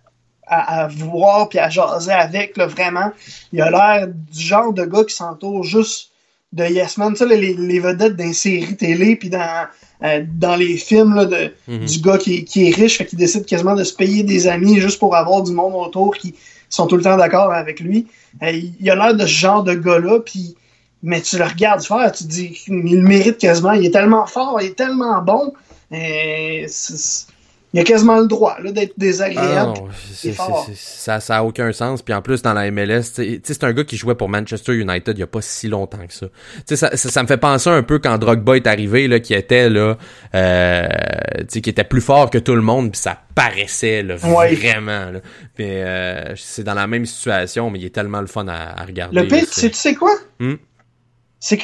à, à voir puis à jaser avec, là, vraiment. Il a l'air du genre de gars qui s'entoure juste de Yes Man. Tu sais, les, les vedettes d'un série télé puis dans, euh, dans les films là, de, Mhm. du gars qui, qui est riche, fait qu'il décide quasiment de se payer des amis juste pour avoir du monde autour qui sont tout le temps d'accord avec lui. Euh, il a l'air de ce genre de gars-là, puis mais tu le regardes faire, tu te dis il le mérite quasiment, il est tellement fort, il est tellement bon, euh, il a quasement le droit là, d'être Ah désagréable. non, est fort. c'est- ça, ça a aucun sens. Puis en plus, dans la MLS, c'est un gars qui jouait pour Manchester United il y a pas si longtemps que ça. Ça, ça, ça me fait penser un peu quand Drogba est arrivé, là, qui était là, euh, qui était plus fort que tout le monde, puis ça paraissait là, Ouais. vraiment. Là. Euh, c'est dans la même situation, mais il est tellement le fun à, à regarder. Le pire, là, tu sais, tu sais quoi? Hmm? C'est que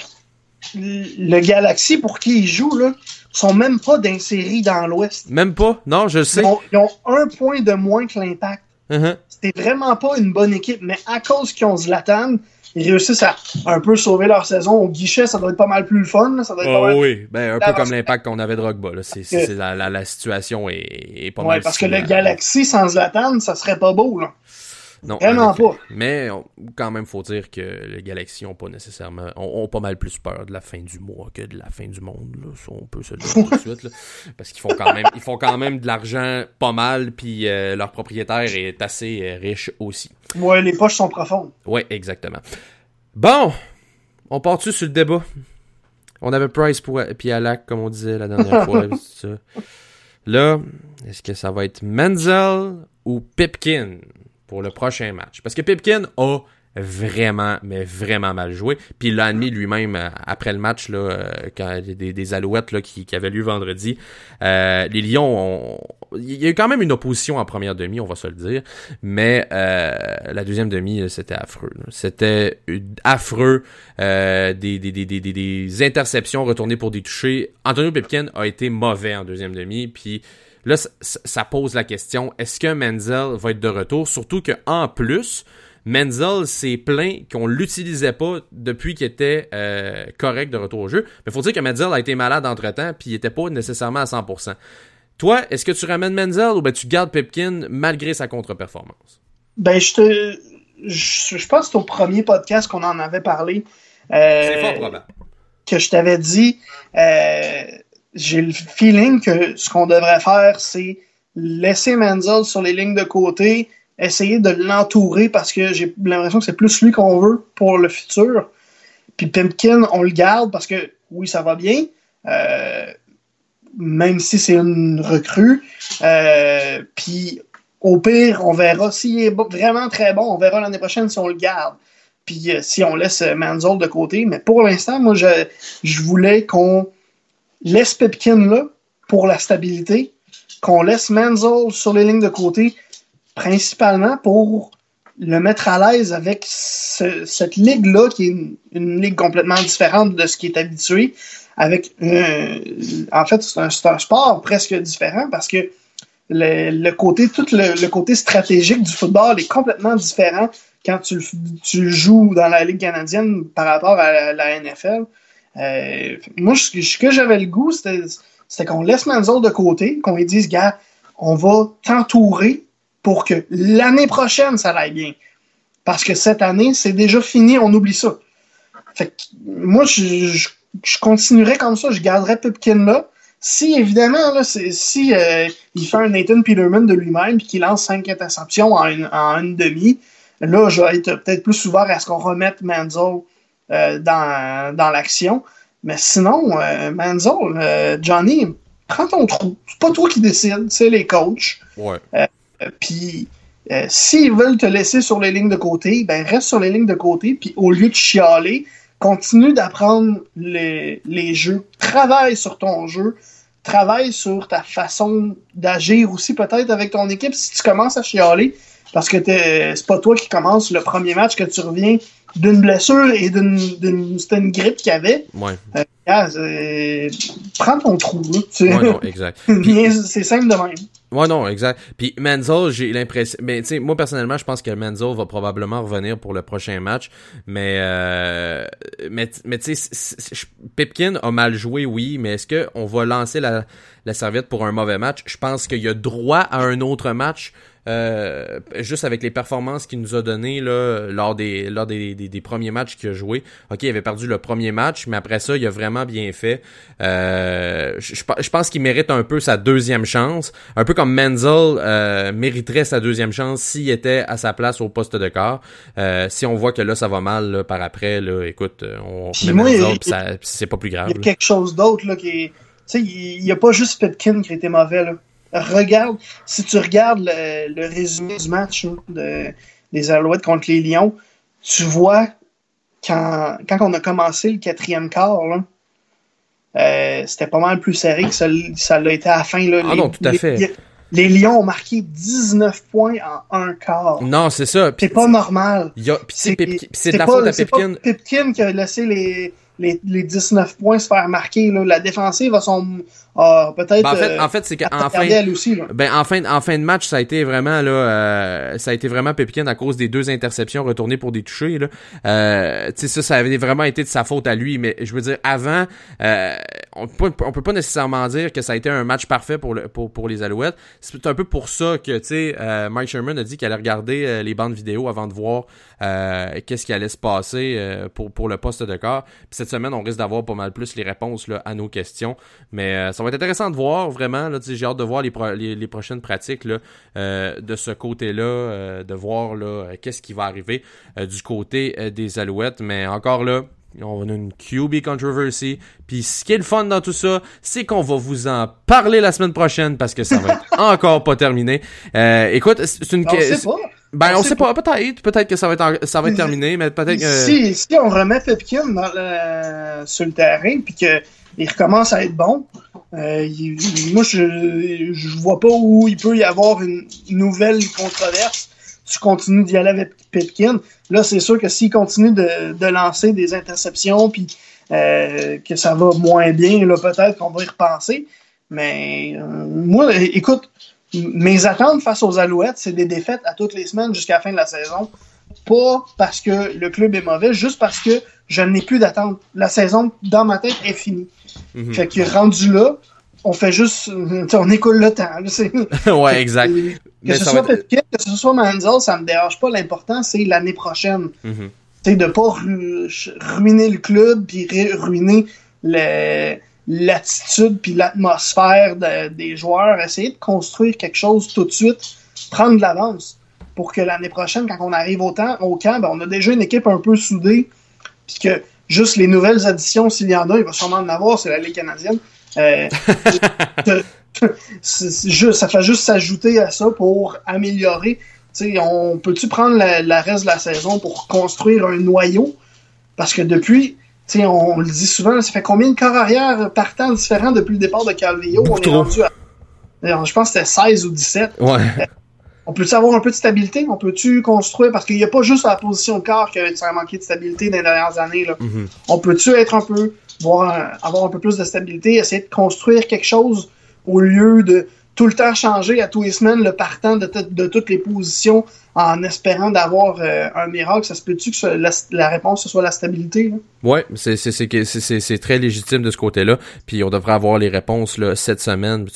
le Galaxy pour qui il joue, là, sont même pas d'inséris dans l'Ouest. Même pas, non, je le sais. Ils ont, ils ont un point de moins que l'Impact. Uh-huh. C'était vraiment pas une bonne équipe, mais à cause qu'ils ont Zlatan, ils réussissent à un peu sauver leur saison. Au guichet, ça doit être pas mal plus le fun. là. Ça doit être pas Oh mal... oui, ben un peu comme l'impact qu'on avait de c'est la, la, la situation est, est pas Ouais, mal parce que le. Galaxy sans Zlatan, ça serait pas beau. Là. Non, Vraiment pas. Mais on- quand même, faut dire que les Galaxies ont pas nécessairement, ont, ont pas mal plus peur de la fin du mois que de la fin du monde. Là. Ça, on peut se le dire tout de suite, là. parce qu'ils font quand même, ils font quand même de l'argent pas mal, puis euh, leur propriétaire est assez euh, riche aussi. Ouais, les poches sont profondes. Ouais, exactement. Bon, on part-tu sur le débat? On avait Price pour puis Alak, comme on disait la dernière fois. Là, est-ce que ça va être Menzel ou Pipkin? Pour le prochain match? Parce que Pipkin a vraiment, mais vraiment mal joué. Puis il l'a admis lui-même euh, après le match, là, euh, quand des, des alouettes là, qui, qui avaient lieu vendredi. Euh, les Lions ont... Il y a eu quand même une opposition en première demi, on va se le dire. Mais euh, la deuxième demi, c'était affreux. C'était affreux. Euh, des, des, des, des, des, des interceptions retournées pour des touchés. Antonio Pipkin a été mauvais en deuxième demi. Puis là, ça, pose la question, est-ce que Menzel va être de retour? Surtout que en plus, Menzel s'est plaint qu'on l'utilisait pas depuis qu'il était euh, correct de retour au jeu. Mais faut dire que Menzel a été malade entre-temps, puis il était pas nécessairement à 100%. Toi, est-ce que tu ramènes Menzel ou ben tu gardes Pipkin malgré sa contre-performance? Ben, je te. Je, je pense que c'est au premier podcast qu'on en avait parlé. euh, C'est fort probable. que je t'avais dit, euh, j'ai le feeling que ce qu'on devrait faire, c'est laisser Menzel sur les lignes de côté, essayer de l'entourer parce que j'ai l'impression que c'est plus lui qu'on veut pour le futur. Puis Pimpkin, on le garde parce que oui, ça va bien. euh, même si c'est une recrue. Euh, puis au pire, on verra s'il est vraiment très bon, on verra l'année prochaine si on le garde. Puis euh, si on laisse Manzold de côté. Mais pour l'instant, moi, je, je voulais qu'on laisse Pipkin là pour la stabilité, qu'on laisse Manzold sur les lignes de côté, principalement pour le mettre à l'aise avec ce- cette ligue-là, qui est une, ligue complètement différente de ce qui est habitué, avec euh, en fait, c'est un, sport presque différent parce que le, côté, tout le, côté stratégique du football est complètement différent quand tu, tu joues dans la Ligue canadienne par rapport à la NFL. Euh, moi, ce, que j'avais le goût, c'était qu'on laisse Manzold de côté, qu'on lui dise, gars, on va t'entourer pour que l'année prochaine, ça aille bien. Parce que cette année, c'est déjà fini, on oublie ça. Fait moi, je, continuerai comme ça, je garderai Pipkin là. Si, évidemment, si euh, il fait un Nathan Peterman de lui-même et qu'il lance cinq interceptions en une, en une demi, là, je vais être peut-être plus ouvert à ce qu'on remette Manzo euh, dans, dans l'action. Mais sinon, euh, Manzo, euh, Johnny, prends ton trou. C'est pas toi qui décide, c'est les coachs. Euh, Puis, s'ils veulent te laisser sur les lignes de côté, ben reste sur les lignes de côté. Puis, au lieu de chialer, continue d'apprendre les, les jeux. Travaille sur ton jeu. Travaille sur ta façon d'agir aussi, peut-être, avec ton équipe. Si tu commences à chialer, parce que t'es- c'est pas toi qui commence le premier match, que tu reviens d'une blessure et d'une. C'était une grippe qu'il y avait. Ouais. Euh, euh, prends ton trou. là. Tu- Ouais, non, exact. C'est simple de même. Ouais, non, exact. Puis Menzel, j'ai l'impression. Mais tu sais, moi personnellement, je pense que Menzel va probablement revenir pour le prochain match. Mais euh, mais, mais tu sais, Pipkin a mal joué, oui. Mais est-ce que on va lancer la, la serviette pour un mauvais match? Je pense qu'il y a droit à un autre match. Euh, juste avec les performances qu'il nous a données là, lors des lors des, des, des premiers matchs qu'il a joué. Ok, il avait perdu le premier match, mais après ça, il a vraiment bien fait. Euh, je, je- pense qu'il mérite un peu sa deuxième chance, un peu comme Menzel euh, mériterait sa deuxième chance s'il était à sa place au poste de corps. Euh, si on voit que là ça va mal là, par après, là, écoute, on Puis met moi, Menzel, il- puis ça- puis c'est pas plus grave. Il y a quelque chose d'autre là qui est. Tu sais, il n'y a pas juste Petkin qui a été mauvais. Là. Regarde, si tu regardes le, le résumé du match de, des Alouettes contre les Lions, tu vois quand, quand on a commencé le quatrième quart, là, euh, c'était pas mal plus serré que ça l'a été à la fin. Là. Ah non, tout à les, fait. Les, les Lions ont marqué 19 points en un quart. Non, c'est ça. C'est pas normal. c'est de la pas- faute à Pipkin. Pipkin qui a laissé les, les, les 19 points se faire marquer. Là. La défensive a son. A peut-être. Ben, en fait, euh, en fait, c'est qu'en fin, aussi. Ben en fin, en fin de match, ça a été vraiment là, euh, ça a été vraiment Pépkin à cause des deux interceptions retournées pour des touchés là. Euh, tu sais ça, ça avait vraiment été de sa faute à lui. Mais je veux dire, avant, euh, on, peut, on peut pas nécessairement dire que ça a été un match parfait pour, le, pour, pour les Alouettes. C'est un peu pour ça que, tu sais, euh, Mike Sherman a dit qu'il allait regarder euh, les bandes vidéo avant de voir euh, qu'est-ce qui allait se passer pour, pour le poste de corps. Puis cette semaine, on risque d'avoir pas mal plus les réponses là, à nos questions. Mais ça va être intéressant de voir, vraiment. J'ai hâte de voir les, les, les, prochaines pratiques là, de ce côté-là, de voir là qu'est-ce qui va arriver du côté des Alouettes. Mais encore là, on a une QB controversy. Puis ce qui est le fun dans tout ça, c'est qu'on va vous en parler la semaine prochaine parce que ça va être encore pas terminé. Euh, écoute, c'est une question. Ben, on, sait pas, peut-être, peut-être que ça va être, ça va être terminé, mais peut-être que... Si, si on remet Pepkin dans le, sur le terrain, puis qu'il recommence à être bon, euh, moi, je, je vois pas où il peut y avoir une nouvelle controverse tu continues d'y aller avec Pitkin. Là, c'est sûr que s'il continue de, lancer des interceptions, puis euh, que ça va moins bien, là, peut-être qu'on va y repenser. Mais euh, moi, écoute, mes attentes face aux Alouettes, c'est des défaites à toutes les semaines jusqu'à la fin de la saison. Pas parce que le club est mauvais, juste parce que je n'ai plus d'attente. La saison, dans ma tête, est finie. Mhm. Fait que rendu là, on fait juste, on écoule le temps. ouais, exact. Que ce, soit être... que ce soit Manziel, ça me dérange pas. L'important, c'est l'année prochaine. Mm -hmm. de pas ruiner le club puis ruiner l'attitude puis l'atmosphère des joueurs. Essayer de construire quelque chose tout de suite, prendre de l'avance pour que l'année prochaine, quand on arrive au, temps, au camp, ben, on a déjà une équipe un peu soudée puis que juste les nouvelles additions, s'il y en a, il va sûrement en avoir, c'est la Ligue canadienne. Euh, ça fait juste s'ajouter à ça pour améliorer. on peut-tu prendre la, reste de la saison pour construire un noyau? Parce que depuis, on, le dit souvent, ça fait combien de corps arrière partants différents depuis le départ de Calvillo? on est rendu à. Je pense que c'était 16 ou 17. Ouais. On peut-tu avoir un peu de stabilité? On peut-tu construire? Parce qu'il n'y a pas juste la position de corps qui a manqué de stabilité dans les dernières années. Là. Mm-hmm. On peut-tu être un peu, voir, avoir un peu plus de stabilité, essayer de construire quelque chose au lieu de tout le temps changer à tous les semaines le partant de, de toutes les positions en espérant d'avoir euh, un miracle, ça se peut-tu que la, réponse ce soit la stabilité? Là? Ouais, c'est c'est très légitime de ce côté-là. Puis on devrait avoir les réponses là, cette semaine.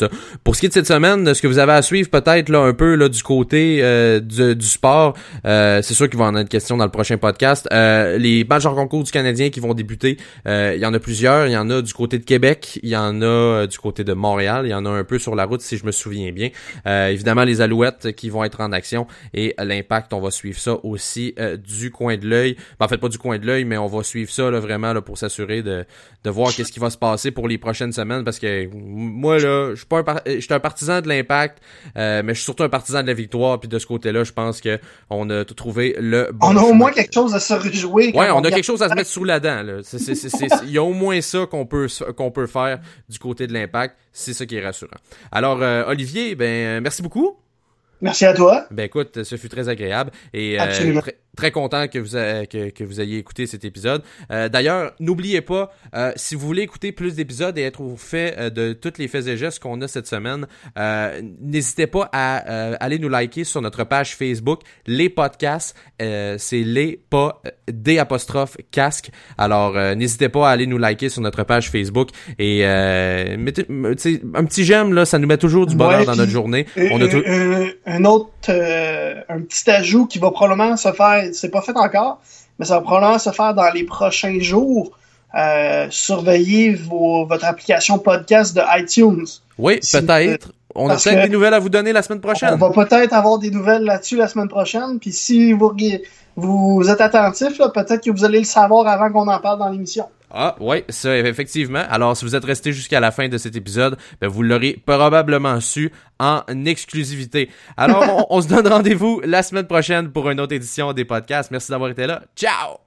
Pour ce qui est de cette semaine, ce que vous avez à suivre peut-être là un peu là du côté euh, du, du, sport, euh, c'est sûr qu'il va en être question dans le prochain podcast. les matchs en concours du Canadien qui vont débuter, il y en a plusieurs. Il y en a du côté de Québec, il y en a du côté de Montréal, il y en a un peu sur la route si je me souviens bien. évidemment les Alouettes qui vont être en action et l'impact, on va suivre ça aussi euh, du coin de l'œil. Ben, en fait, pas du coin de l'œil, mais on va suivre ça là, vraiment là, pour s'assurer de, de voir qu'est-ce qui va se passer pour les prochaines semaines. Parce que moi, là, je suis pas un, je suis un partisan de l'impact, euh, mais je suis surtout un partisan de la victoire. Puis de ce côté-là, je pense que on a trouvé le bon On a au moins quelque chose à se rejouer. Ouais, on, a quelque chose à se mettre sous la dent. Il y a au moins ça qu'on peut qu'on peut faire du côté de l'impact. C'est ça qui est rassurant. Alors, euh, Olivier, ben merci beaucoup. Merci à toi. Ben écoute, ce fut très agréable et euh, très content que vous, que, que, vous ayez écouté cet épisode. Euh, D'ailleurs, n'oubliez pas, euh, si vous voulez écouter plus d'épisodes et être au fait euh, de toutes les faits et gestes qu'on a cette semaine, euh, n'hésitez pas à euh, aller nous liker sur notre page Facebook, les podcasts. C'est les pas des apostrophes casque. Alors, n'hésitez pas à aller nous liker sur notre page Facebook et mettez un petit j'aime là, ça nous met toujours du bonheur dans notre journée. On a tout... un autre, un petit ajout qui va probablement se faire c'est pas fait encore, mais ça va probablement se faire dans les prochains jours. Euh, surveillez votre application podcast de iTunes. Oui, peut-être. On a peut-être des nouvelles à vous donner la semaine prochaine. On va peut-être avoir des nouvelles là-dessus la semaine prochaine. Puis si vous, vous êtes attentif, peut-être que vous allez le savoir avant qu'on en parle dans l'émission. Ah, oui, ça, effectivement. Alors, si vous êtes resté jusqu'à la fin de cet épisode, ben, vous l'aurez probablement su en exclusivité. Alors, on se donne rendez-vous la semaine prochaine pour une autre édition des podcasts. Merci d'avoir été là. Ciao!